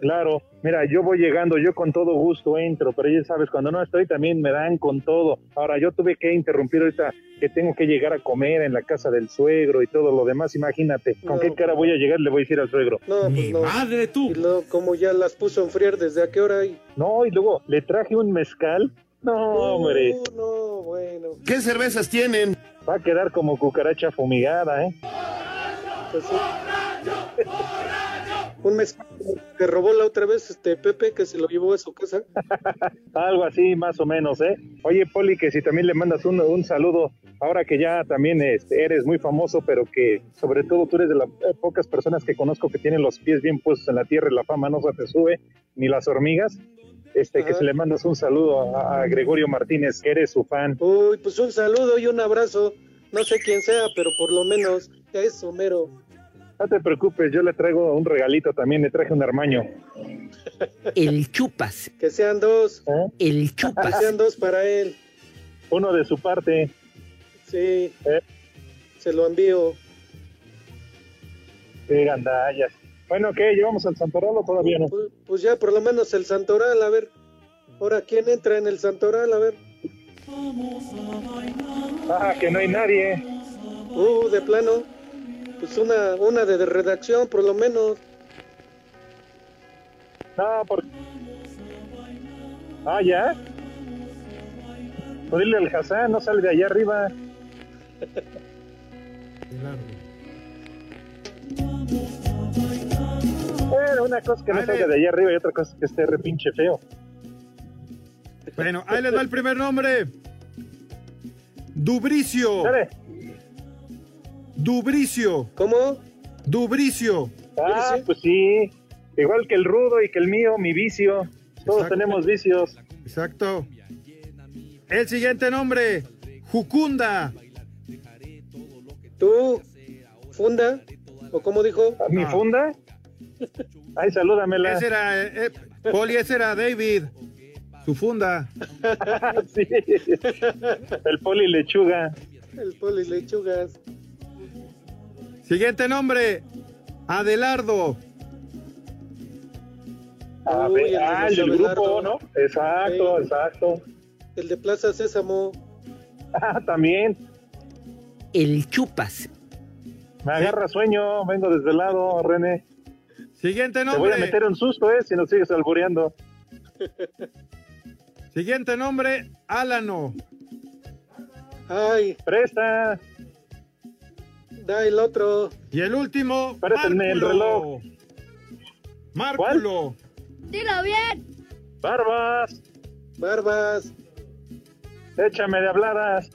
Speaker 37: Claro, mira, yo voy llegando, yo con todo gusto entro, pero ya sabes, cuando no estoy también me dan con todo. Ahora, yo tuve que interrumpir ahorita que tengo que llegar a comer en la casa del suegro y todo lo demás, imagínate, ¿con
Speaker 5: No.
Speaker 37: qué cara voy a llegar? Le voy a decir al suegro.
Speaker 5: No, pues no.
Speaker 37: madre tú!
Speaker 5: Y luego, como ya las puso a enfriar, ¿desde a qué hora? Y...
Speaker 37: No, y luego le traje un mezcal. No, hombre.
Speaker 5: No, bueno.
Speaker 37: ¿Qué cervezas tienen? Va a quedar como cucaracha fumigada, ¿eh?
Speaker 5: Pues sí. Un mes que robó la otra vez este Pepe, que se lo llevó a su casa. [laughs]
Speaker 37: Algo así, más o menos, ¿eh? Oye, Poli, que si también le mandas un, un saludo, ahora que ya también este, eres muy famoso, pero que sobre todo tú eres de las eh, pocas personas que conozco que tienen los pies bien puestos en la tierra y la fama no se te sube, ni las hormigas, este, que
Speaker 5: Ajá.
Speaker 37: se le mandas un saludo a, a Gregorio Martínez, que eres su fan.
Speaker 5: Uy, pues un saludo y un abrazo. No sé quién sea, pero por lo menos es Homero.
Speaker 37: No te preocupes, yo le traigo un regalito también, le traje un armaño.
Speaker 5: El chupas. Que sean dos.
Speaker 37: El
Speaker 5: Que sean dos para él.
Speaker 37: Uno de su parte.
Speaker 5: Sí. Se lo envío.
Speaker 37: Qué gandallas. Bueno, ¿qué? ¿Llevamos al Santoral o todavía no?
Speaker 5: Pues, pues ya por lo menos el Santoral, a ver. Ahora, ¿quién entra en el Santoral? A ver.
Speaker 37: Ah, que no hay nadie.
Speaker 5: Uh, de plano. Pues una, una de, redacción, por lo menos.
Speaker 37: No, por... Ah, ya. Pues dile al Hassan, no sale de allá arriba. Bueno, una cosa que no salga de allá arriba y otra cosa que esté re pinche feo.
Speaker 6: Bueno, ahí les da el primer nombre. Dubricio.
Speaker 37: Dale.
Speaker 6: Dubricio.
Speaker 5: ¿Cómo?
Speaker 6: Dubricio.
Speaker 37: Ah, pues sí. Igual que el rudo y que el mío, mi vicio. Todos
Speaker 6: Exacto.
Speaker 37: tenemos vicios.
Speaker 6: Exacto. El siguiente nombre. Jucunda.
Speaker 5: ¿Tú? ¿Funda? ¿O cómo dijo?
Speaker 37: ¿Mi
Speaker 6: Ah.
Speaker 37: funda? Ay, salúdamela.
Speaker 6: Ese era, eh, eh, Poli, ese era David. Su funda. [laughs]
Speaker 37: Sí. El poli lechuga.
Speaker 5: El poli lechugas.
Speaker 6: Siguiente nombre. Adelardo.
Speaker 37: Ah,
Speaker 5: Uy, el
Speaker 37: ah, el del grupo, ¿no? Exacto,
Speaker 5: Sí.
Speaker 37: exacto.
Speaker 5: El de Plaza Sésamo.
Speaker 37: Ah, también.
Speaker 41: El chupas.
Speaker 37: Me agarra sueño, vengo desde el lado, René.
Speaker 6: Siguiente
Speaker 37: Te voy a
Speaker 6: nombre.
Speaker 37: meter un susto, ¿eh? Si nos sigues albureando.
Speaker 6: Siguiente nombre. Álano.
Speaker 5: Ay,
Speaker 37: Presta.
Speaker 5: Da el otro.
Speaker 6: Y el último.
Speaker 37: Préstenme el
Speaker 6: Márculo. Márculo.
Speaker 42: Dilo bien.
Speaker 37: Barbas.
Speaker 5: Barbas.
Speaker 37: Échame de habladas.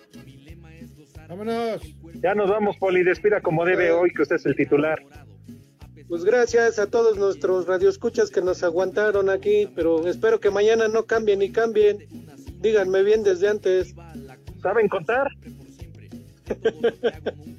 Speaker 6: Vámonos.
Speaker 37: Ya nos vamos, Poli. Despida como debe hoy, que usted es el titular.
Speaker 5: Pues gracias a todos nuestros radioescuchas que nos aguantaron aquí, pero espero que mañana no cambien y cambien. Díganme bien desde antes.
Speaker 37: ¿Saben contar? [laughs]